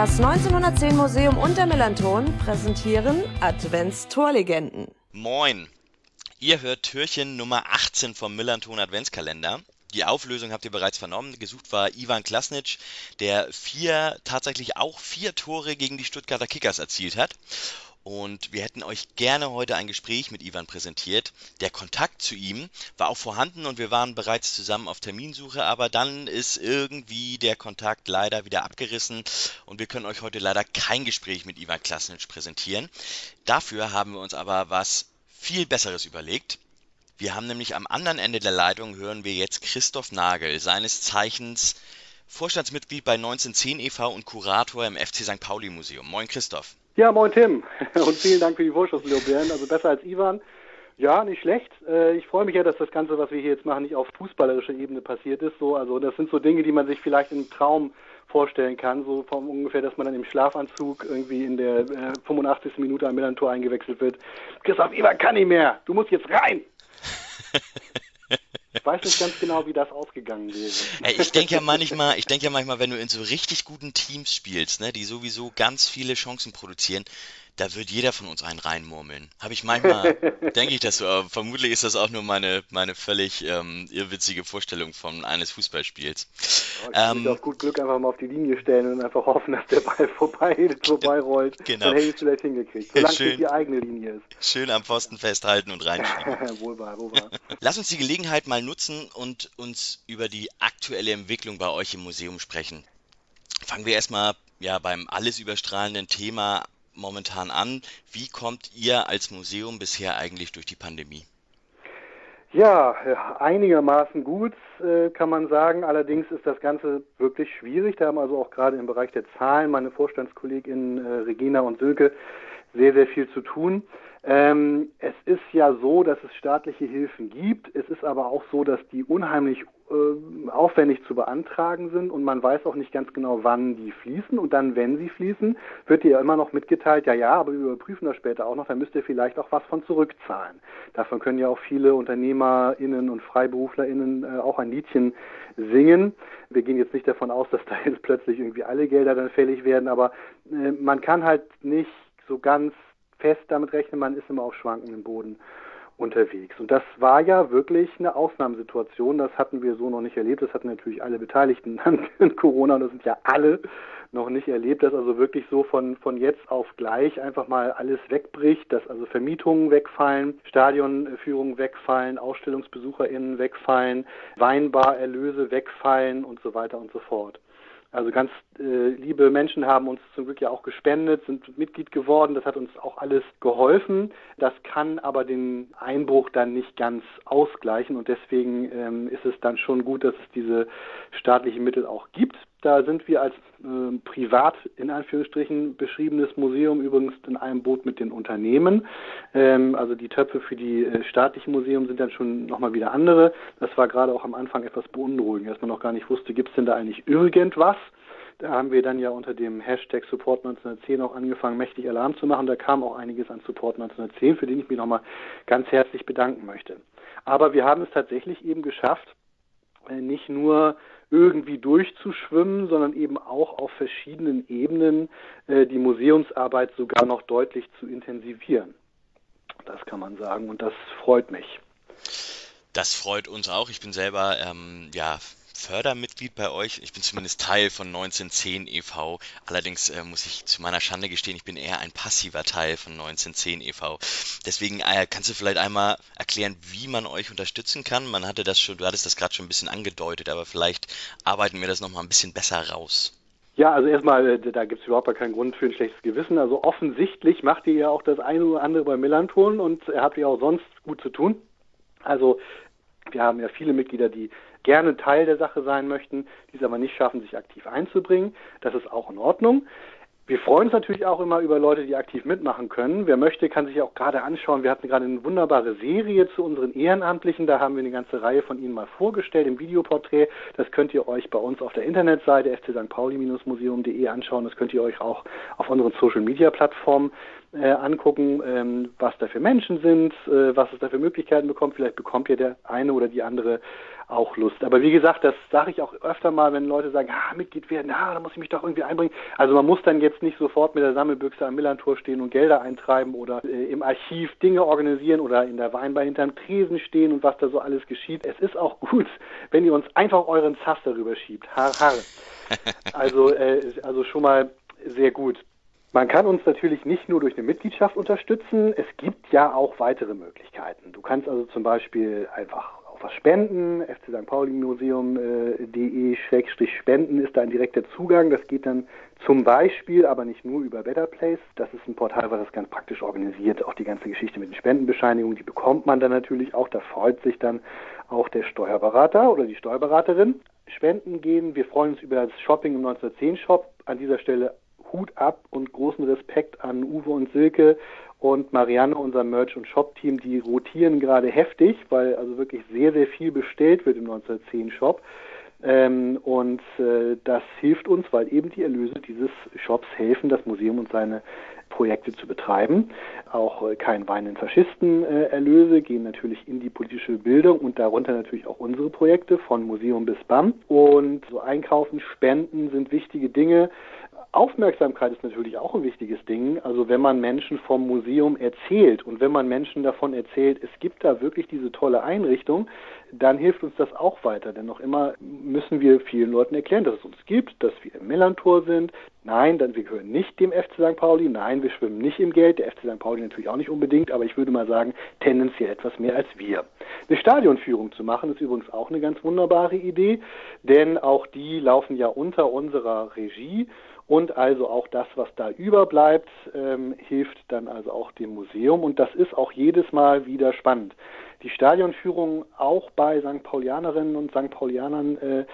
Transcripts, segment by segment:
Das 1910 Museum und der Melanton präsentieren Adventstorlegenden. Moin! Ihr hört Türchen Nummer 18 vom Millanton Adventskalender. Die Auflösung habt ihr bereits vernommen. Gesucht war Ivan Klasnic, der vier, tatsächlich auch vier Tore gegen die Stuttgarter Kickers erzielt hat. Und wir hätten euch gerne heute ein Gespräch mit Ivan präsentiert. Der Kontakt zu ihm war auch vorhanden und wir waren bereits zusammen auf Terminsuche, aber dann ist irgendwie der Kontakt leider wieder abgerissen und wir können euch heute leider kein Gespräch mit Ivan Klasnic präsentieren. Dafür haben wir uns aber was viel Besseres überlegt. Wir haben nämlich am anderen Ende der Leitung hören wir jetzt Christoph Nagel, seines Zeichens Vorstandsmitglied bei 1910 e.V. und Kurator im FC St. Pauli Museum. Moin Christoph. Ja, moin Tim und vielen Dank für die Vorschusslorbeeren. Also besser als Ivan. Ja, nicht schlecht. Äh, ich freue mich ja, dass das Ganze, was wir hier jetzt machen, nicht auf fußballerischer Ebene passiert ist. So, also das sind so Dinge, die man sich vielleicht im Traum vorstellen kann, so vom ungefähr, dass man dann im Schlafanzug irgendwie in der äh, 85. Minute am Millantor eingewechselt wird. Christoph Ivan kann nicht mehr. Du musst jetzt rein. Ich weiß nicht ganz genau, wie das ausgegangen wäre. Ich denke ja manchmal, ich denke ja manchmal, wenn du in so richtig guten Teams spielst, ne, die sowieso ganz viele Chancen produzieren, da wird jeder von uns einen reinmurmeln. Habe ich manchmal, denke ich das so, aber vermutlich ist das auch nur meine, meine völlig ähm, irrwitzige Vorstellung von eines Fußballspiels. Ja, ich ähm, auf gut Glück einfach mal auf die Linie stellen und einfach hoffen, dass der Ball vorbei, vorbeirollt. Genau. Dann hätte ich es vielleicht hingekriegt, solange schön, es die eigene Linie ist. Schön am Pfosten festhalten und reinschieben. wohl wahr, wohl wahr. Lass uns die Gelegenheit mal nutzen und uns über die aktuelle Entwicklung bei euch im Museum sprechen. Fangen wir erstmal ja, beim alles überstrahlenden Thema momentan an. Wie kommt ihr als Museum bisher eigentlich durch die Pandemie? Ja, einigermaßen gut, äh, kann man sagen. Allerdings ist das Ganze wirklich schwierig. Da haben also auch gerade im Bereich der Zahlen meine Vorstandskolleginnen äh, Regina und Silke sehr, sehr viel zu tun. Ähm, es ist ja so, dass es staatliche Hilfen gibt. Es ist aber auch so, dass die unheimlich äh, aufwendig zu beantragen sind und man weiß auch nicht ganz genau, wann die fließen. Und dann, wenn sie fließen, wird dir ja immer noch mitgeteilt, ja, ja, aber wir überprüfen das später auch noch, dann müsst ihr vielleicht auch was von zurückzahlen. Davon können ja auch viele UnternehmerInnen und FreiberuflerInnen äh, auch ein Liedchen singen. Wir gehen jetzt nicht davon aus, dass da jetzt plötzlich irgendwie alle Gelder dann fällig werden, aber äh, man kann halt nicht so ganz fest damit rechnen, man ist immer auf schwankendem Boden unterwegs. Und das war ja wirklich eine Ausnahmesituation. Das hatten wir so noch nicht erlebt. Das hatten natürlich alle Beteiligten an Corona. Das sind ja alle noch nicht erlebt, dass also wirklich so von, von jetzt auf gleich einfach mal alles wegbricht, dass also Vermietungen wegfallen, Stadionführungen wegfallen, AusstellungsbesucherInnen wegfallen, Weinbarerlöse wegfallen und so weiter und so fort. Also ganz äh, liebe Menschen haben uns zum Glück ja auch gespendet, sind Mitglied geworden. Das hat uns auch alles geholfen. Das kann aber den Einbruch dann nicht ganz ausgleichen und deswegen ähm, ist es dann schon gut, dass es diese staatlichen Mittel auch gibt. Da sind wir als äh, privat in Anführungsstrichen beschriebenes Museum übrigens in einem Boot mit den Unternehmen. Ähm, also die Töpfe für die äh, staatlichen Museen sind dann schon nochmal wieder andere. Das war gerade auch am Anfang etwas beunruhigend, dass man noch gar nicht wusste, gibt es denn da eigentlich irgendwas? Da haben wir dann ja unter dem Hashtag Support 1910 auch angefangen, mächtig Alarm zu machen. Da kam auch einiges an Support 1910, für den ich mich nochmal ganz herzlich bedanken möchte. Aber wir haben es tatsächlich eben geschafft, nicht nur irgendwie durchzuschwimmen, sondern eben auch auf verschiedenen Ebenen äh, die Museumsarbeit sogar noch deutlich zu intensivieren. Das kann man sagen und das freut mich. Das freut uns auch. Ich bin selber ähm, ja Fördermitglied bei euch. Ich bin zumindest Teil von 1910 e.V. Allerdings äh, muss ich zu meiner Schande gestehen, ich bin eher ein passiver Teil von 1910 e.V. Deswegen äh, kannst du vielleicht einmal erklären, wie man euch unterstützen kann. Man hatte das schon, du hattest das gerade schon ein bisschen angedeutet, aber vielleicht arbeiten wir das nochmal ein bisschen besser raus. Ja, also erstmal, äh, da gibt es überhaupt keinen Grund für ein schlechtes Gewissen. Also offensichtlich macht ihr ja auch das eine oder andere bei Millanton und habt ihr auch sonst gut zu tun. Also wir haben ja viele Mitglieder, die gerne Teil der Sache sein möchten, die es aber nicht schaffen, sich aktiv einzubringen. Das ist auch in Ordnung. Wir freuen uns natürlich auch immer über Leute, die aktiv mitmachen können. Wer möchte, kann sich auch gerade anschauen. Wir hatten gerade eine wunderbare Serie zu unseren Ehrenamtlichen. Da haben wir eine ganze Reihe von Ihnen mal vorgestellt im Videoporträt. Das könnt ihr euch bei uns auf der Internetseite fcstpauli-museum.de anschauen. Das könnt ihr euch auch auf unseren Social-Media-Plattformen äh, angucken, ähm, was da für Menschen sind, äh, was es da für Möglichkeiten bekommt. Vielleicht bekommt ihr der eine oder die andere auch Lust. Aber wie gesagt, das sage ich auch öfter mal, wenn Leute sagen, ah, Mitglied werden, ah, da muss ich mich doch irgendwie einbringen. Also man muss dann jetzt nicht sofort mit der Sammelbüchse am Millantor stehen und Gelder eintreiben oder äh, im Archiv Dinge organisieren oder in der Weinbar hinterm Tresen stehen und was da so alles geschieht. Es ist auch gut, wenn ihr uns einfach euren Zass darüber schiebt. Har, har. Also, äh, also schon mal sehr gut. Man kann uns natürlich nicht nur durch eine Mitgliedschaft unterstützen, es gibt ja auch weitere Möglichkeiten. Du kannst also zum Beispiel einfach auch was spenden, FC St. Pauli Museum.de äh, ist da ein direkter Zugang. Das geht dann zum Beispiel, aber nicht nur über Better Place. Das ist ein Portal, was das ganz praktisch organisiert. Auch die ganze Geschichte mit den Spendenbescheinigungen, die bekommt man dann natürlich auch. Da freut sich dann auch der Steuerberater oder die Steuerberaterin. Spenden gehen. Wir freuen uns über das Shopping im 1910 Shop. An dieser Stelle Hut ab und großen Respekt an Uwe und Silke und Marianne, unser Merch- und Shop-Team, die rotieren gerade heftig, weil also wirklich sehr, sehr viel bestellt wird im 1910 Shop. Ähm, und äh, das hilft uns, weil eben die Erlöse dieses Shops helfen, das Museum und seine Projekte zu betreiben. Auch äh, kein Wein in Faschisten äh, Erlöse gehen natürlich in die politische Bildung und darunter natürlich auch unsere Projekte von Museum bis BAM. Und so Einkaufen, Spenden sind wichtige Dinge. Aufmerksamkeit ist natürlich auch ein wichtiges Ding. Also wenn man Menschen vom Museum erzählt und wenn man Menschen davon erzählt, es gibt da wirklich diese tolle Einrichtung, dann hilft uns das auch weiter. Denn noch immer müssen wir vielen Leuten erklären, dass es uns gibt, dass wir im Millantor sind. Nein, dann wir gehören nicht dem FC St. Pauli. Nein, wir schwimmen nicht im Geld. Der FC St. Pauli natürlich auch nicht unbedingt, aber ich würde mal sagen, tendenziell etwas mehr als wir. Eine Stadionführung zu machen, ist übrigens auch eine ganz wunderbare Idee, denn auch die laufen ja unter unserer Regie und also auch das, was da überbleibt, ähm, hilft dann also auch dem Museum. Und das ist auch jedes Mal wieder spannend. Die Stadionführung auch bei St. Paulianerinnen und St. Paulianern, äh,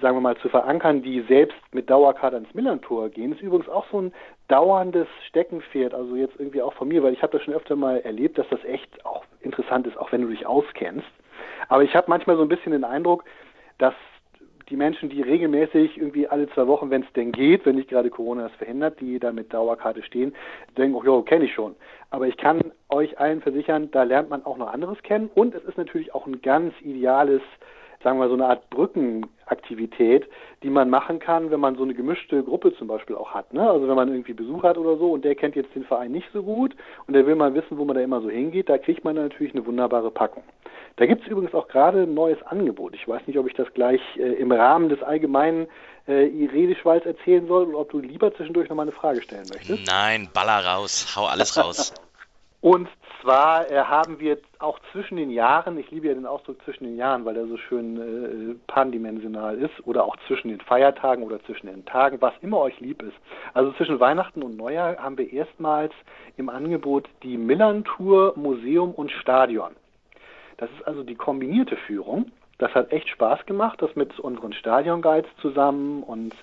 sagen wir mal, zu verankern, die selbst mit Dauerkarte ans Millantor gehen, ist übrigens auch so ein dauerndes Steckenpferd, also jetzt irgendwie auch von mir, weil ich habe das schon öfter mal erlebt, dass das echt auch interessant ist, auch wenn du dich auskennst. Aber ich habe manchmal so ein bisschen den Eindruck, dass die Menschen, die regelmäßig irgendwie alle zwei Wochen, wenn es denn geht, wenn nicht gerade Corona das verhindert, die da mit Dauerkarte stehen, denken, oh ja, kenne ich schon. Aber ich kann euch allen versichern, da lernt man auch noch anderes kennen und es ist natürlich auch ein ganz ideales sagen wir so eine Art Brückenaktivität, die man machen kann, wenn man so eine gemischte Gruppe zum Beispiel auch hat. Ne? Also wenn man irgendwie Besuch hat oder so und der kennt jetzt den Verein nicht so gut und der will mal wissen, wo man da immer so hingeht, da kriegt man natürlich eine wunderbare Packung. Da gibt es übrigens auch gerade ein neues Angebot. Ich weiß nicht, ob ich das gleich äh, im Rahmen des allgemeinen äh, Redeschwalls erzählen soll oder ob du lieber zwischendurch nochmal eine Frage stellen möchtest. Nein, baller raus, hau alles raus. Und zwar äh, haben wir auch zwischen den Jahren, ich liebe ja den Ausdruck zwischen den Jahren, weil er so schön äh, pandimensional ist, oder auch zwischen den Feiertagen oder zwischen den Tagen, was immer euch lieb ist. Also zwischen Weihnachten und Neujahr haben wir erstmals im Angebot die Millantour Museum und Stadion. Das ist also die kombinierte Führung. Das hat echt Spaß gemacht, das mit unseren Stadion-Guides zusammen und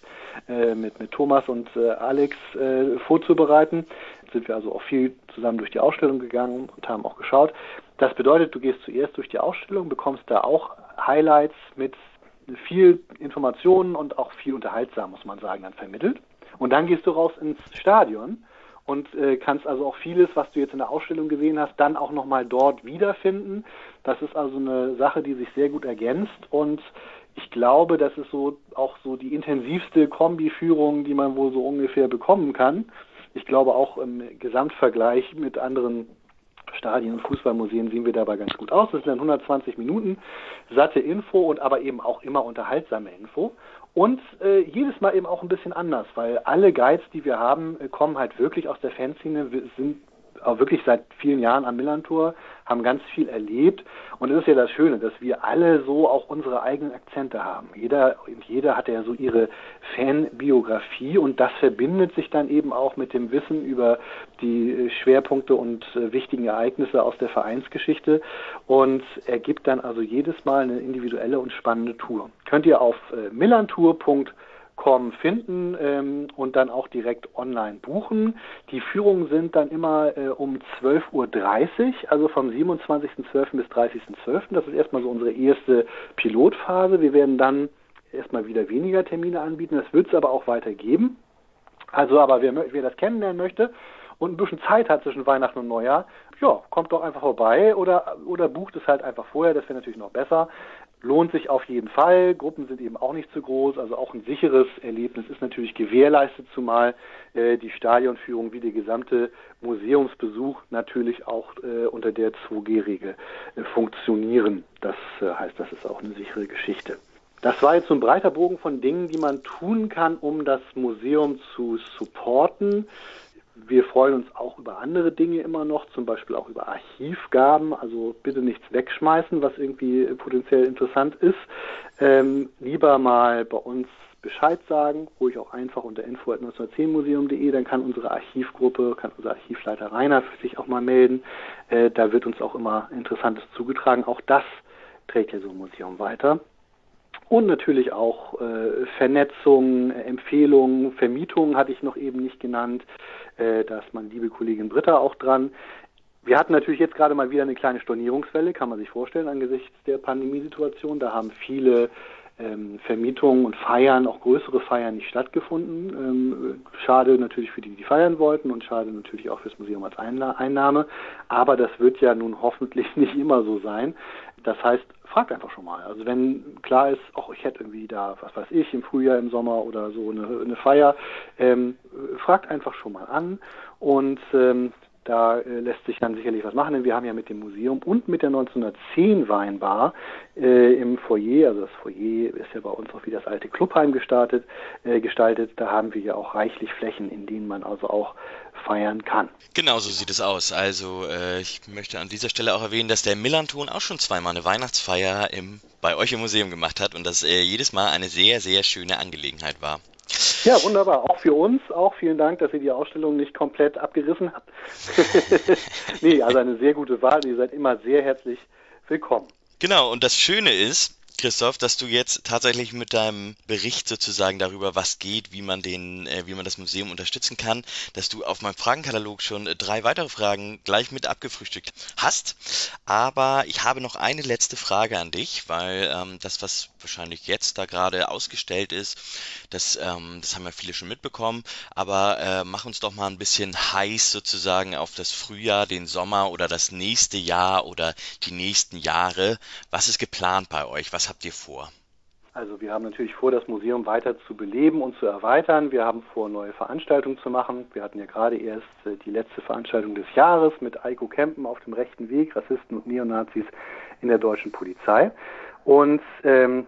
äh, mit, mit Thomas und äh, Alex äh, vorzubereiten. Sind wir also auch viel zusammen durch die Ausstellung gegangen und haben auch geschaut. Das bedeutet, du gehst zuerst durch die Ausstellung, bekommst da auch Highlights mit viel Informationen und auch viel unterhaltsam, muss man sagen, dann vermittelt. Und dann gehst du raus ins Stadion und äh, kannst also auch vieles, was du jetzt in der Ausstellung gesehen hast, dann auch nochmal dort wiederfinden. Das ist also eine Sache, die sich sehr gut ergänzt und ich glaube, das ist so auch so die intensivste Kombiführung, die man wohl so ungefähr bekommen kann. Ich glaube auch im Gesamtvergleich mit anderen Stadien und Fußballmuseen sehen wir dabei ganz gut aus. Das sind dann 120 Minuten satte Info und aber eben auch immer unterhaltsame Info. Und äh, jedes Mal eben auch ein bisschen anders, weil alle Guides, die wir haben, äh, kommen halt wirklich aus der Fanszene, sind auch wirklich seit vielen Jahren am Millantor, haben ganz viel erlebt. Und es ist ja das Schöne, dass wir alle so auch unsere eigenen Akzente haben. Jeder und jeder hat ja so ihre Fanbiografie und das verbindet sich dann eben auch mit dem Wissen über die Schwerpunkte und äh, wichtigen Ereignisse aus der Vereinsgeschichte und ergibt dann also jedes Mal eine individuelle und spannende Tour. Könnt ihr auf äh, millantour.com Finden ähm, und dann auch direkt online buchen. Die Führungen sind dann immer äh, um 12.30 Uhr, also vom 27.12. bis 30.12. Das ist erstmal so unsere erste Pilotphase. Wir werden dann erstmal wieder weniger Termine anbieten. Das wird es aber auch weitergeben. Also, aber wer, wer das kennenlernen möchte und ein bisschen Zeit hat zwischen Weihnachten und Neujahr, ja, kommt doch einfach vorbei oder, oder bucht es halt einfach vorher, das wäre natürlich noch besser. Lohnt sich auf jeden Fall. Gruppen sind eben auch nicht zu groß, also auch ein sicheres Erlebnis ist natürlich gewährleistet, zumal äh, die Stadionführung wie der gesamte Museumsbesuch natürlich auch äh, unter der 2G-Regel äh, funktionieren. Das äh, heißt, das ist auch eine sichere Geschichte. Das war jetzt so ein breiter Bogen von Dingen, die man tun kann, um das Museum zu supporten. Wir freuen uns auch über andere Dinge immer noch, zum Beispiel auch über Archivgaben. Also bitte nichts wegschmeißen, was irgendwie potenziell interessant ist. Ähm, lieber mal bei uns Bescheid sagen, ruhig auch einfach unter info.1910museum.de, dann kann unsere Archivgruppe, kann unser Archivleiter Rainer sich auch mal melden. Äh, da wird uns auch immer Interessantes zugetragen. Auch das trägt ja so ein Museum weiter. Und natürlich auch äh, Vernetzung, Empfehlungen, Vermietungen hatte ich noch eben nicht genannt. Äh, da ist meine liebe Kollegin Britta auch dran. Wir hatten natürlich jetzt gerade mal wieder eine kleine Stornierungswelle, kann man sich vorstellen, angesichts der Pandemiesituation. Da haben viele ähm, Vermietungen und Feiern, auch größere Feiern nicht stattgefunden. Ähm, schade natürlich für die, die feiern wollten und schade natürlich auch fürs Museum als Einnahme. Aber das wird ja nun hoffentlich nicht immer so sein. Das heißt, fragt einfach schon mal. Also wenn klar ist, auch ich hätte irgendwie da, was weiß ich, im Frühjahr, im Sommer oder so eine, eine Feier, ähm, fragt einfach schon mal an und ähm, da äh, lässt sich dann sicherlich was machen, denn wir haben ja mit dem Museum und mit der 1910 Weinbar äh, im Foyer, also das Foyer ist ja bei uns auch wie das alte Clubheim gestartet, äh, gestaltet, da haben wir ja auch reichlich Flächen, in denen man also auch feiern kann. Genau so sieht es aus. Also äh, ich möchte an dieser Stelle auch erwähnen, dass der Millanton auch schon zweimal eine Weihnachtsfeier im, bei euch im Museum gemacht hat und das äh, jedes Mal eine sehr, sehr schöne Angelegenheit war. Ja, wunderbar. Auch für uns. Auch vielen Dank, dass ihr die Ausstellung nicht komplett abgerissen habt. nee, also eine sehr gute Wahl. Ihr seid immer sehr herzlich willkommen. Genau, und das Schöne ist, Christoph, dass du jetzt tatsächlich mit deinem Bericht sozusagen darüber, was geht, wie man den, äh, wie man das Museum unterstützen kann, dass du auf meinem Fragenkatalog schon äh, drei weitere Fragen gleich mit abgefrühstückt hast. Aber ich habe noch eine letzte Frage an dich, weil ähm, das, was wahrscheinlich jetzt da gerade ausgestellt ist, das, ähm, das haben ja viele schon mitbekommen. Aber äh, mach uns doch mal ein bisschen heiß sozusagen auf das Frühjahr, den Sommer oder das nächste Jahr oder die nächsten Jahre. Was ist geplant bei euch? Was habt ihr vor? Also wir haben natürlich vor, das Museum weiter zu beleben und zu erweitern. Wir haben vor, neue Veranstaltungen zu machen. Wir hatten ja gerade erst äh, die letzte Veranstaltung des Jahres mit Eiko Kempen auf dem rechten Weg, Rassisten und Neonazis in der deutschen Polizei. Und ähm,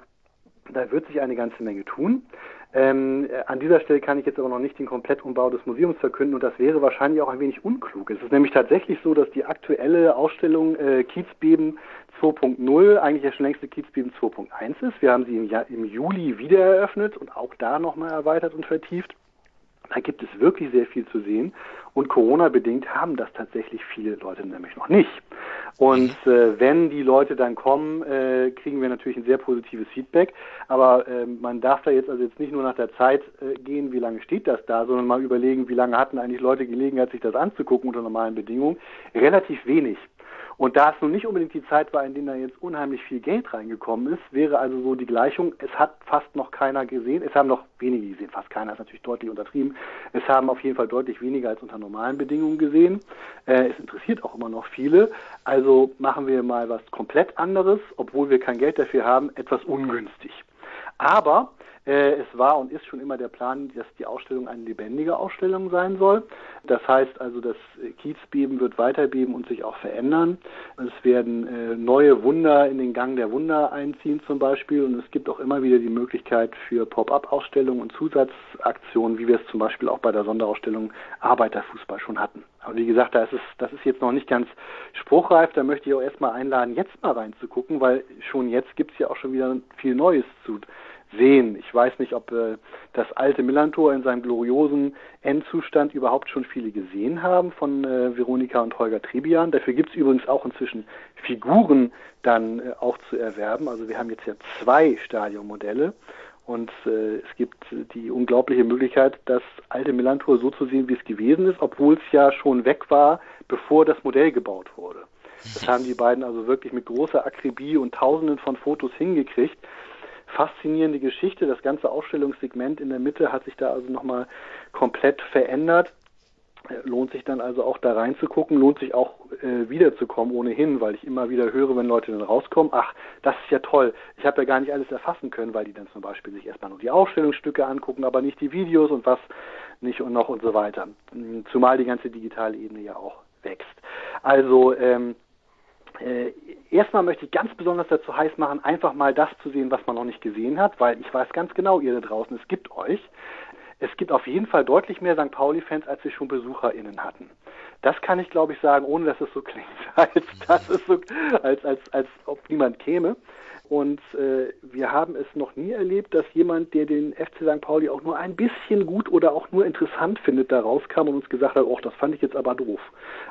da wird sich eine ganze Menge tun. Ähm, an dieser Stelle kann ich jetzt aber noch nicht den Komplettumbau des Museums verkünden und das wäre wahrscheinlich auch ein wenig unklug. Es ist nämlich tatsächlich so, dass die aktuelle Ausstellung äh, Kiezbeben 2.0 eigentlich ja schon längste Kiezbeben 2.1 ist. Wir haben sie im, im Juli wieder eröffnet und auch da nochmal erweitert und vertieft. Da gibt es wirklich sehr viel zu sehen. Und Corona-bedingt haben das tatsächlich viele Leute nämlich noch nicht. Und äh, wenn die Leute dann kommen, äh, kriegen wir natürlich ein sehr positives Feedback. Aber äh, man darf da jetzt also jetzt nicht nur nach der Zeit äh, gehen, wie lange steht das da, sondern mal überlegen, wie lange hatten eigentlich Leute Gelegenheit, sich das anzugucken unter normalen Bedingungen. Relativ wenig. Und da es nun nicht unbedingt die Zeit war, in der da jetzt unheimlich viel Geld reingekommen ist, wäre also so die Gleichung, es hat fast noch keiner gesehen, es haben noch wenige gesehen, fast keiner ist natürlich deutlich untertrieben, es haben auf jeden Fall deutlich weniger als unter normalen Bedingungen gesehen. Äh, es interessiert auch immer noch viele, also machen wir mal was komplett anderes, obwohl wir kein Geld dafür haben, etwas ungünstig. Aber es war und ist schon immer der Plan, dass die Ausstellung eine lebendige Ausstellung sein soll. Das heißt also, das Kiezbeben wird weiterbeben und sich auch verändern. Es werden äh, neue Wunder in den Gang der Wunder einziehen zum Beispiel und es gibt auch immer wieder die Möglichkeit für Pop-up-Ausstellungen und Zusatzaktionen, wie wir es zum Beispiel auch bei der Sonderausstellung Arbeiterfußball schon hatten. Aber wie gesagt, da ist es, das ist jetzt noch nicht ganz spruchreif. Da möchte ich auch erstmal einladen, jetzt mal reinzugucken, weil schon jetzt gibt es ja auch schon wieder viel Neues zu sehen. Ich weiß nicht, ob äh, das alte Millantor in seinem gloriosen Endzustand überhaupt schon viele gesehen haben von äh, Veronika und Holger Trebian. Dafür gibt es übrigens auch inzwischen Figuren dann äh, auch zu erwerben. Also wir haben jetzt ja zwei Stadionmodelle und äh, es gibt die unglaubliche Möglichkeit, das alte Millantor so zu sehen, wie es gewesen ist, obwohl es ja schon weg war, bevor das Modell gebaut wurde. Das haben die beiden also wirklich mit großer Akribie und Tausenden von Fotos hingekriegt faszinierende Geschichte. Das ganze Ausstellungssegment in der Mitte hat sich da also nochmal komplett verändert. lohnt sich dann also auch da reinzugucken, lohnt sich auch äh, wiederzukommen ohnehin, weil ich immer wieder höre, wenn Leute dann rauskommen, ach, das ist ja toll, ich habe ja gar nicht alles erfassen können, weil die dann zum Beispiel sich erstmal nur die Ausstellungsstücke angucken, aber nicht die Videos und was nicht und noch und so weiter. Zumal die ganze digitale Ebene ja auch wächst. Also ähm, äh, erstmal möchte ich ganz besonders dazu heiß machen, einfach mal das zu sehen, was man noch nicht gesehen hat, weil ich weiß ganz genau, ihr da draußen, es gibt euch. Es gibt auf jeden Fall deutlich mehr St. Pauli-Fans, als wir schon BesucherInnen hatten. Das kann ich, glaube ich, sagen, ohne dass es so klingt, als, das ist so, als, als, als ob niemand käme. Und äh, wir haben es noch nie erlebt, dass jemand, der den FC St. Pauli auch nur ein bisschen gut oder auch nur interessant findet, da rauskam und uns gesagt hat, oh, das fand ich jetzt aber doof.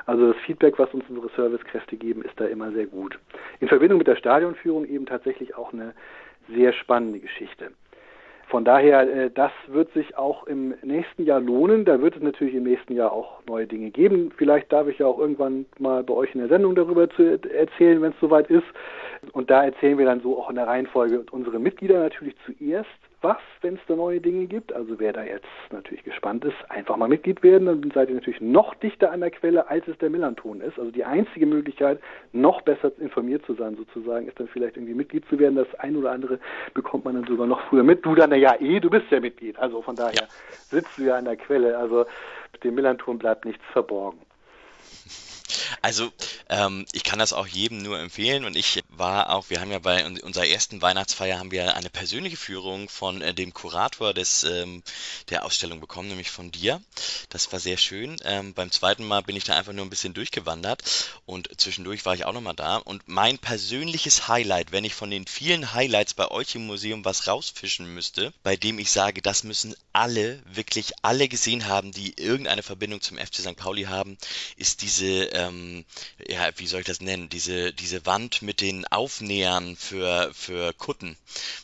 Also das Feedback, was uns unsere Servicekräfte geben, ist da immer sehr gut. In Verbindung mit der Stadionführung eben tatsächlich auch eine sehr spannende Geschichte. Von daher, äh, das wird sich auch im nächsten Jahr lohnen. Da wird es natürlich im nächsten Jahr auch neue Dinge geben. Vielleicht darf ich ja auch irgendwann mal bei euch in der Sendung darüber zu erzählen, wenn es soweit ist. Und da erzählen wir dann so auch in der Reihenfolge unsere Mitglieder natürlich zuerst, was, wenn es da neue Dinge gibt. Also wer da jetzt natürlich gespannt ist, einfach mal Mitglied werden, dann seid ihr natürlich noch dichter an der Quelle, als es der Millanton ist. Also die einzige Möglichkeit, noch besser informiert zu sein, sozusagen, ist dann vielleicht irgendwie Mitglied zu werden. Das ein oder andere bekommt man dann sogar noch früher mit. Du dann ja eh, du bist ja Mitglied. Also von daher sitzt du ja an der Quelle. Also dem Millanton bleibt nichts verborgen. Also ähm, ich kann das auch jedem nur empfehlen und ich war auch, wir haben ja bei unserer ersten Weihnachtsfeier haben wir eine persönliche Führung von äh, dem Kurator des ähm, der Ausstellung bekommen, nämlich von dir. Das war sehr schön. Ähm, beim zweiten Mal bin ich da einfach nur ein bisschen durchgewandert und zwischendurch war ich auch nochmal da. Und mein persönliches Highlight, wenn ich von den vielen Highlights bei euch im Museum was rausfischen müsste, bei dem ich sage, das müssen alle, wirklich alle gesehen haben, die irgendeine Verbindung zum FC St. Pauli haben, ist diese ähm, ja, wie soll ich das nennen, diese, diese Wand mit den Aufnähern für, für Kutten,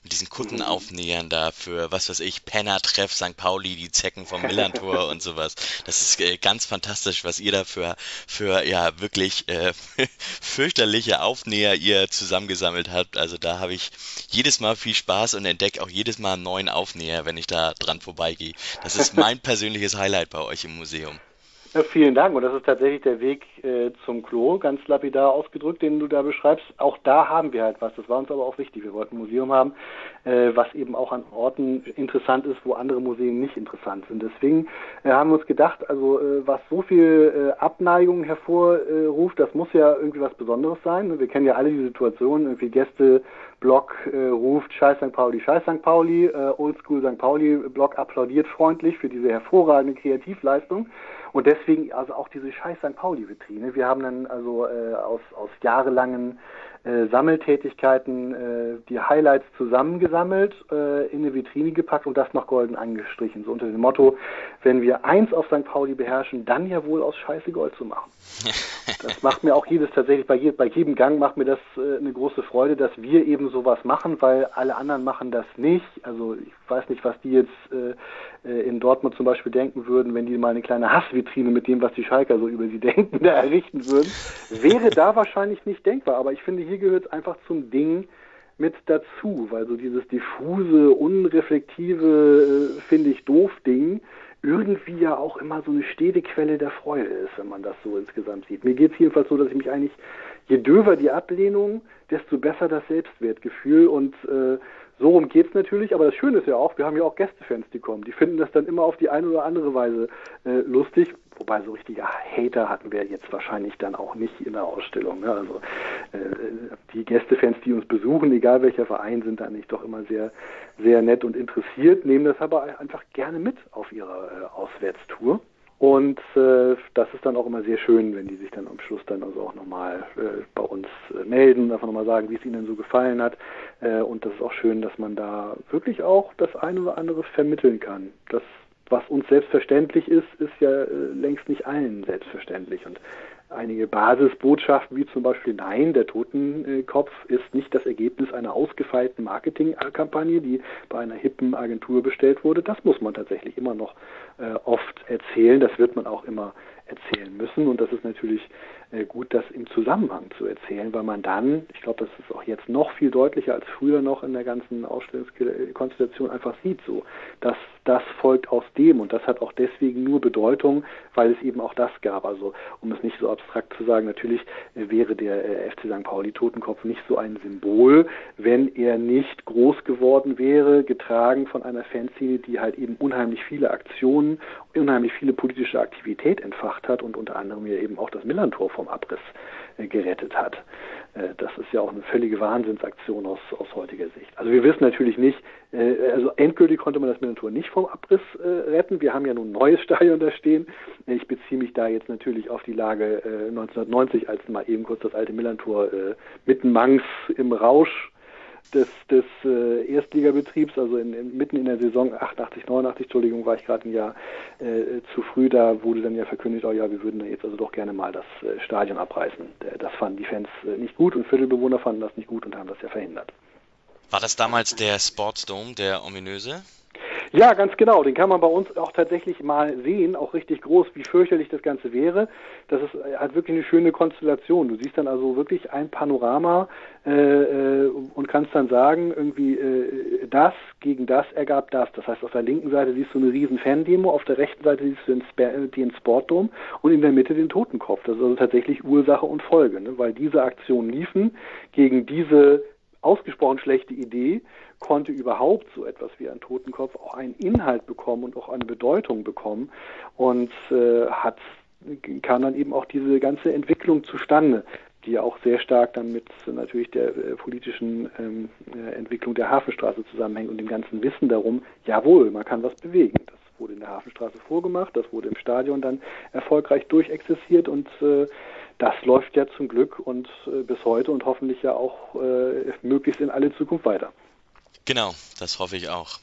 mit diesen Kuttenaufnähern da für, was weiß ich, Penner Treff St. Pauli, die Zecken vom Millantor und sowas. Das ist äh, ganz fantastisch, was ihr da für, für ja, wirklich äh, fürchterliche Aufnäher ihr zusammengesammelt habt. Also da habe ich jedes Mal viel Spaß und entdecke auch jedes Mal einen neuen Aufnäher, wenn ich da dran vorbeigehe. Das ist mein persönliches Highlight bei euch im Museum. Ja, vielen Dank. Und das ist tatsächlich der Weg äh, zum Klo, ganz lapidar ausgedrückt, den du da beschreibst. Auch da haben wir halt was. Das war uns aber auch wichtig. Wir wollten ein Museum haben, äh, was eben auch an Orten interessant ist, wo andere Museen nicht interessant sind. Deswegen äh, haben wir uns gedacht, also äh, was so viel äh, Abneigung hervorruft, das muss ja irgendwie was Besonderes sein. Wir kennen ja alle die Situation, irgendwie Gäste Blog äh, ruft Scheiß St. Pauli, Scheiß St. Pauli, äh, Oldschool St. Pauli Blog applaudiert freundlich für diese hervorragende Kreativleistung. Und deswegen also auch diese scheiß St. Pauli-Vitrine. Wir haben dann also äh, aus, aus jahrelangen äh, Sammeltätigkeiten äh, die Highlights zusammengesammelt, äh, in eine Vitrine gepackt und das noch golden angestrichen. So unter dem Motto, wenn wir eins auf St. Pauli beherrschen, dann ja wohl aus Scheiße Gold zu machen. das macht mir auch jedes tatsächlich, bei, je, bei jedem Gang macht mir das äh, eine große Freude, dass wir eben sowas machen, weil alle anderen machen das nicht. Also ich weiß nicht, was die jetzt äh, äh, in Dortmund zum Beispiel denken würden, wenn die mal eine kleine Hassvitrine mit dem, was die Schalker so über sie denken, da errichten würden, wäre da wahrscheinlich nicht denkbar. Aber ich finde, hier gehört es einfach zum Ding mit dazu, weil so dieses diffuse, unreflektive, äh, finde ich doof Ding irgendwie ja auch immer so eine stete Quelle der Freude ist, wenn man das so insgesamt sieht. Mir geht es jedenfalls so, dass ich mich eigentlich, je döver die Ablehnung, desto besser das Selbstwertgefühl und äh, so rum geht's natürlich, aber das Schöne ist ja auch, wir haben ja auch Gästefans, die kommen. Die finden das dann immer auf die eine oder andere Weise äh, lustig. Wobei so richtige Hater hatten wir jetzt wahrscheinlich dann auch nicht in der Ausstellung. Ne? Also äh, die Gästefans, die uns besuchen, egal welcher Verein, sind dann nicht doch immer sehr, sehr nett und interessiert, nehmen das aber einfach gerne mit auf ihrer äh, Auswärtstour. Und äh, das ist dann auch immer sehr schön, wenn die sich dann am Schluss dann also auch nochmal äh, bei uns äh, melden, einfach nochmal sagen, wie es ihnen so gefallen hat. Äh, und das ist auch schön, dass man da wirklich auch das eine oder andere vermitteln kann. Das, was uns selbstverständlich ist, ist ja äh, längst nicht allen selbstverständlich. Und einige Basisbotschaften, wie zum Beispiel Nein, der Totenkopf ist nicht das Ergebnis einer ausgefeilten Marketingkampagne, die bei einer hippen Agentur bestellt wurde. Das muss man tatsächlich immer noch äh, oft erzählen. Das wird man auch immer erzählen müssen. Und das ist natürlich gut, das im Zusammenhang zu erzählen, weil man dann, ich glaube, das ist auch jetzt noch viel deutlicher als früher noch in der ganzen Ausstellungskonstellation einfach sieht, so, dass das folgt aus dem und das hat auch deswegen nur Bedeutung, weil es eben auch das gab. Also um es nicht so abstrakt zu sagen, natürlich äh, wäre der äh, FC St. Pauli Totenkopf nicht so ein Symbol, wenn er nicht groß geworden wäre, getragen von einer Fanszene, die halt eben unheimlich viele Aktionen, unheimlich viele politische Aktivität entfacht hat und unter anderem ja eben auch das Millantor vom Abriss äh, gerettet hat. Äh, das ist ja auch eine völlige Wahnsinnsaktion aus, aus heutiger Sicht. Also wir wissen natürlich nicht, äh, also endgültig konnte man das Millantor nicht vom Abriss retten. Wir haben ja nun ein neues Stadion da stehen. Ich beziehe mich da jetzt natürlich auf die Lage 1990, als mal eben kurz das alte Millantor mitten Mangs im Rausch des, des äh, Erstligabetriebs, also in, in, mitten in der Saison 88, 89, Entschuldigung, war ich gerade ein Jahr äh, zu früh, da wurde dann ja verkündigt, oh ja, wir würden da jetzt also doch gerne mal das äh, Stadion abreißen. Das fanden die Fans äh, nicht gut und Viertelbewohner fanden das nicht gut und haben das ja verhindert. War das damals der Sportsdome, der ominöse? Ja, ganz genau. Den kann man bei uns auch tatsächlich mal sehen, auch richtig groß, wie fürchterlich das Ganze wäre. Das ist halt wirklich eine schöne Konstellation. Du siehst dann also wirklich ein Panorama äh, äh, und kannst dann sagen, irgendwie äh, das gegen das ergab das. Das heißt, auf der linken Seite siehst du eine riesen Fan-Demo, auf der rechten Seite siehst du den, Sp den Sportdom und in der Mitte den Totenkopf. Das ist also tatsächlich Ursache und Folge, ne? weil diese Aktionen liefen gegen diese ausgesprochen schlechte Idee, konnte überhaupt so etwas wie ein Totenkopf auch einen Inhalt bekommen und auch eine Bedeutung bekommen und äh, hat kam dann eben auch diese ganze Entwicklung zustande, die ja auch sehr stark dann mit natürlich der äh, politischen ähm, äh, Entwicklung der Hafenstraße zusammenhängt und dem ganzen Wissen darum, jawohl, man kann was bewegen. Das wurde in der Hafenstraße vorgemacht, das wurde im Stadion dann erfolgreich durchexerziert und äh, das läuft ja zum Glück und äh, bis heute und hoffentlich ja auch äh, möglichst in alle Zukunft weiter. Genau, das hoffe ich auch.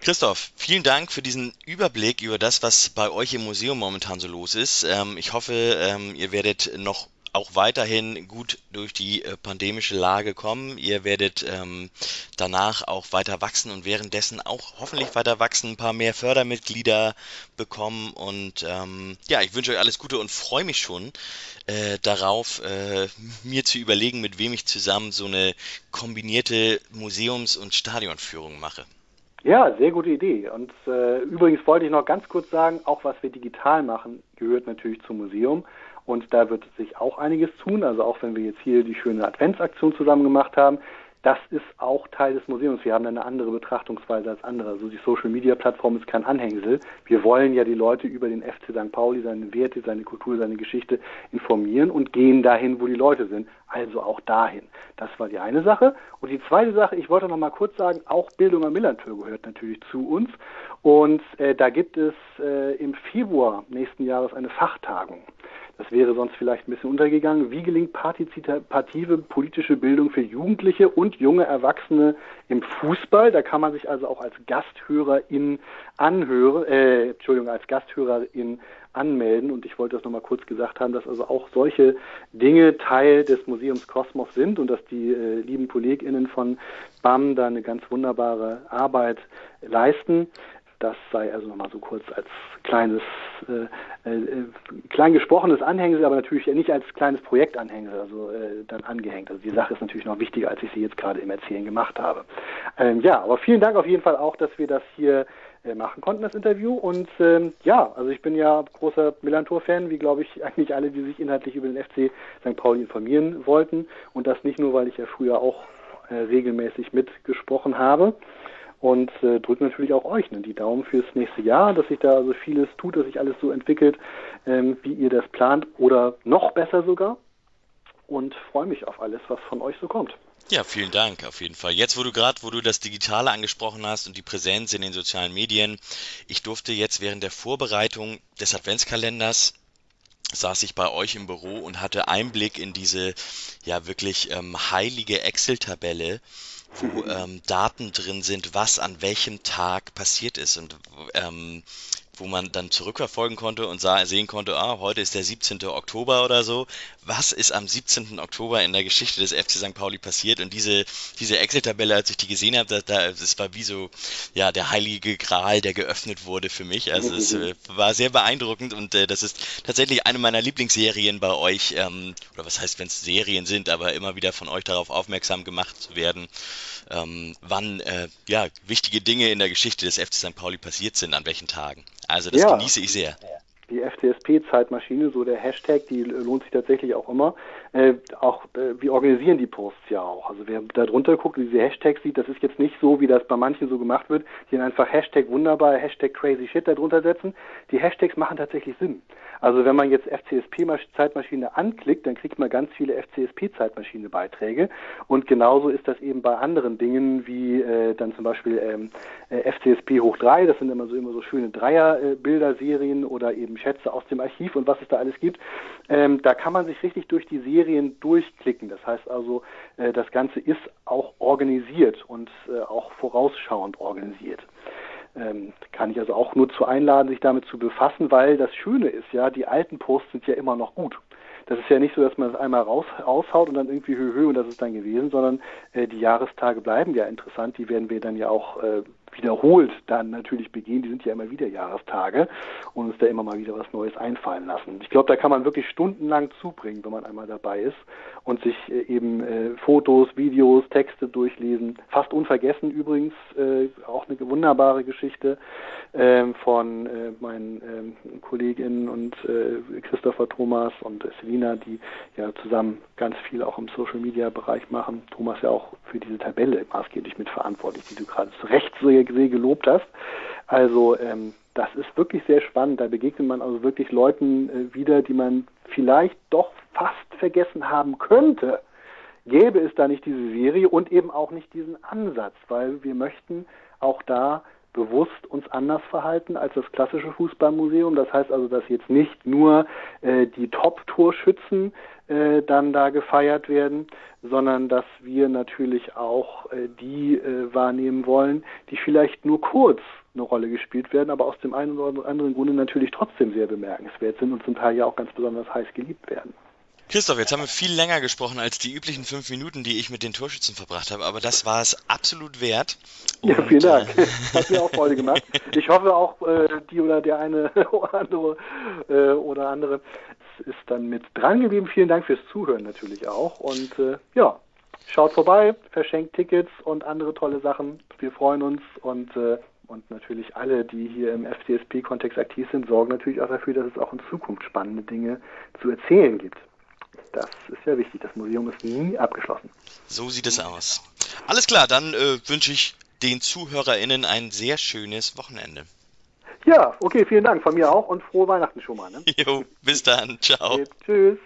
Christoph, vielen Dank für diesen Überblick über das, was bei euch im Museum momentan so los ist. Ähm, ich hoffe, ähm, ihr werdet noch auch weiterhin gut durch die äh, pandemische Lage kommen. Ihr werdet ähm, danach auch weiter wachsen und währenddessen auch hoffentlich weiter wachsen, ein paar mehr Fördermitglieder bekommen. Und ähm, ja, ich wünsche euch alles Gute und freue mich schon äh, darauf, äh, mir zu überlegen, mit wem ich zusammen so eine kombinierte Museums- und Stadionführung mache. Ja, sehr gute Idee. Und äh, übrigens wollte ich noch ganz kurz sagen, auch was wir digital machen, gehört natürlich zum Museum. Und da wird sich auch einiges tun. Also auch wenn wir jetzt hier die schöne Adventsaktion zusammen gemacht haben, das ist auch Teil des Museums. Wir haben eine andere Betrachtungsweise als andere. Also die Social Media Plattform ist kein Anhängsel. Wir wollen ja die Leute über den FC St. Pauli, seine Werte, seine Kultur, seine Geschichte informieren und gehen dahin, wo die Leute sind. Also auch dahin. Das war die eine Sache. Und die zweite Sache, ich wollte noch mal kurz sagen, auch Bildung am Millantor gehört natürlich zu uns. Und äh, da gibt es äh, im Februar nächsten Jahres eine Fachtagung. Das wäre sonst vielleicht ein bisschen untergegangen. Wie gelingt partizipative politische Bildung für Jugendliche und junge Erwachsene im Fußball? Da kann man sich also auch als Gasthörerin anhören, äh, Entschuldigung, als Gasthörerin anmelden. Und ich wollte das nochmal kurz gesagt haben, dass also auch solche Dinge Teil des Museums Kosmos sind und dass die äh, lieben KollegInnen von BAM da eine ganz wunderbare Arbeit leisten. Das sei also nochmal so kurz als kleines, äh, äh, klein gesprochenes Anhängsel, aber natürlich nicht als kleines Projektanhängsel, also äh, dann angehängt. Also die Sache ist natürlich noch wichtiger, als ich sie jetzt gerade im Erzählen gemacht habe. Ähm, ja, aber vielen Dank auf jeden Fall auch, dass wir das hier äh, machen konnten, das Interview. Und ähm, ja, also ich bin ja großer Millantor-Fan, wie glaube ich eigentlich alle, die sich inhaltlich über den FC St. Pauli informieren wollten. Und das nicht nur, weil ich ja früher auch äh, regelmäßig mitgesprochen habe und äh, drücke natürlich auch euch ne, die Daumen fürs nächste Jahr, dass sich da also vieles tut, dass sich alles so entwickelt, ähm, wie ihr das plant oder noch besser sogar und freue mich auf alles, was von euch so kommt. Ja, vielen Dank auf jeden Fall. Jetzt, wo du gerade, wo du das Digitale angesprochen hast und die Präsenz in den sozialen Medien, ich durfte jetzt während der Vorbereitung des Adventskalenders saß ich bei euch im Büro und hatte Einblick in diese ja wirklich ähm, heilige Excel-Tabelle, wo ähm, Daten drin sind, was an welchem Tag passiert ist und ähm, wo man dann zurückverfolgen konnte und sah, sehen konnte, ah, heute ist der 17. Oktober oder so. Was ist am 17. Oktober in der Geschichte des FC St. Pauli passiert? Und diese, diese Excel-Tabelle, als ich die gesehen habe, da, da, das war wie so, ja, der heilige Gral, der geöffnet wurde für mich. Also es äh, war sehr beeindruckend und äh, das ist tatsächlich eine meiner Lieblingsserien bei euch, ähm, oder was heißt, wenn es Serien sind, aber immer wieder von euch darauf aufmerksam gemacht zu werden, ähm, wann äh, ja, wichtige Dinge in der Geschichte des FC St. Pauli passiert sind, an welchen Tagen. Also das ja. genieße ich sehr die FCSP-Zeitmaschine, so der Hashtag, die lohnt sich tatsächlich auch immer. Äh, auch äh, wir organisieren die Posts ja auch. Also wer da drunter guckt, diese Hashtags sieht, das ist jetzt nicht so, wie das bei manchen so gemacht wird, die dann einfach Hashtag wunderbar, Hashtag crazy shit da drunter setzen. Die Hashtags machen tatsächlich Sinn. Also wenn man jetzt FCSP-Zeitmaschine anklickt, dann kriegt man ganz viele FCSP-Zeitmaschine-Beiträge. Und genauso ist das eben bei anderen Dingen wie äh, dann zum Beispiel ähm, äh, FCSP hoch 3, das sind immer so immer so schöne Dreier-Bilderserien oder eben Schätze aus dem Archiv und was es da alles gibt. Ähm, da kann man sich richtig durch die Serien durchklicken. Das heißt also, äh, das Ganze ist auch organisiert und äh, auch vorausschauend organisiert ähm, kann ich also auch nur zu einladen, sich damit zu befassen, weil das Schöne ist ja, die alten Posts sind ja immer noch gut. Das ist ja nicht so, dass man es einmal raus, raushaut und dann irgendwie höh, höh und das ist dann gewesen, sondern äh, die Jahrestage bleiben ja interessant. Die werden wir dann ja auch äh, wiederholt dann natürlich begehen. Die sind ja immer wieder Jahrestage und uns da immer mal wieder was Neues einfallen lassen. Ich glaube, da kann man wirklich stundenlang zubringen, wenn man einmal dabei ist und sich äh, eben äh, Fotos, Videos, Texte durchlesen. Fast unvergessen übrigens, äh, auch eine wunderbare Geschichte ähm, von äh, meinen ähm, Kolleginnen und äh, Christopher Thomas und Selina, die ja zusammen ganz viel auch im Social Media Bereich machen. Thomas ja auch für diese Tabelle maßgeblich mitverantwortlich, die du gerade zu Recht so sehr gelobt hast. Also ähm, das ist wirklich sehr spannend. Da begegnet man also wirklich Leuten äh, wieder, die man vielleicht doch fast vergessen haben könnte, gäbe es da nicht diese Serie und eben auch nicht diesen Ansatz, weil wir möchten auch da bewusst uns anders verhalten als das klassische Fußballmuseum. Das heißt also, dass jetzt nicht nur äh, die Top-Torschützen äh, dann da gefeiert werden, sondern dass wir natürlich auch äh, die äh, wahrnehmen wollen, die vielleicht nur kurz eine Rolle gespielt werden, aber aus dem einen oder anderen Grunde natürlich trotzdem sehr bemerkenswert sind und zum Teil ja auch ganz besonders heiß geliebt werden. Christoph, jetzt haben wir viel länger gesprochen als die üblichen fünf Minuten, die ich mit den Torschützen verbracht habe, aber das war es absolut wert. Und, ja, vielen Dank. Äh, Hat mir auch Freude gemacht. Ich hoffe auch, äh, die oder der eine oder andere äh, oder andere ist dann mit dran geblieben. Vielen Dank fürs Zuhören natürlich auch. Und ja, schaut vorbei, verschenkt Tickets und andere tolle Sachen. Wir freuen uns und und natürlich alle, die hier im FCSP-Kontext aktiv sind, sorgen natürlich auch dafür, dass es auch in Zukunft spannende Dinge zu erzählen gibt. Das ist ja wichtig. Das Museum ist nie abgeschlossen. So sieht es aus. Alles klar, dann äh, wünsche ich den ZuhörerInnen ein sehr schönes Wochenende. Ja, okay, vielen Dank. Von mir auch und frohe Weihnachten schon mal. Ne? Jo, bis dann. Ciao. Okay, tschüss.